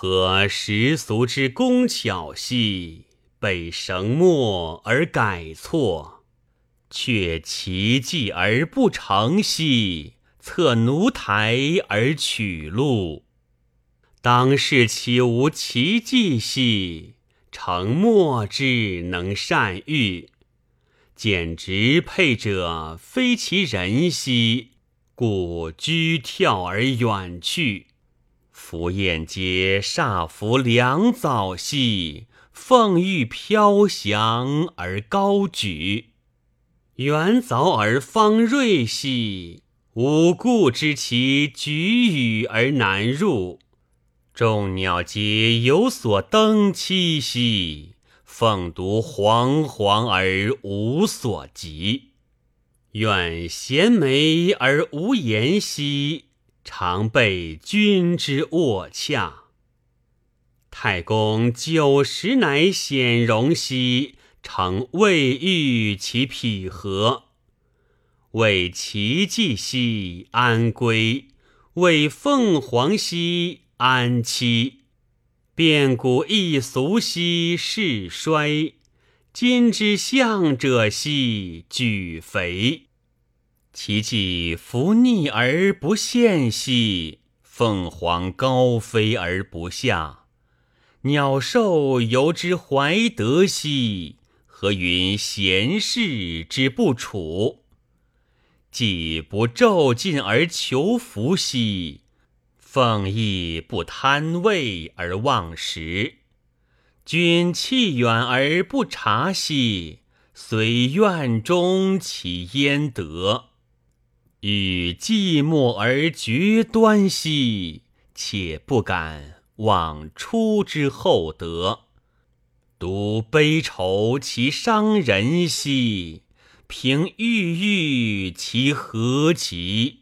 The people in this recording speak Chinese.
和时俗之工巧兮，被绳墨而改错；却奇迹而不成兮，策奴台而取路。当世岂无奇迹兮？成墨之能善喻，简直配者非其人兮，故居跳而远去。浮雁皆煞服良藻兮，凤玉飘翔而高举。远藻而方锐兮，吾故知其举羽而难入。众鸟皆有所登栖兮，凤独惶惶而无所及。愿衔眉而无言兮，常被君之卧洽。太公九十乃显荣兮，诚未遇其匹合。为奇迹兮安归，为凤凰兮。安栖，变古易俗兮世衰；今之相者兮举肥。其迹伏逆而不现兮，凤凰高飞而不下。鸟兽游之怀德兮，何云贤士之不处？既不骤进而求福兮。凤亦不贪位而忘食，君弃远而不察兮，虽院中其焉得？与寂寞而绝端兮，且不敢忘出之厚德。独悲愁其伤人兮，凭郁郁其何极？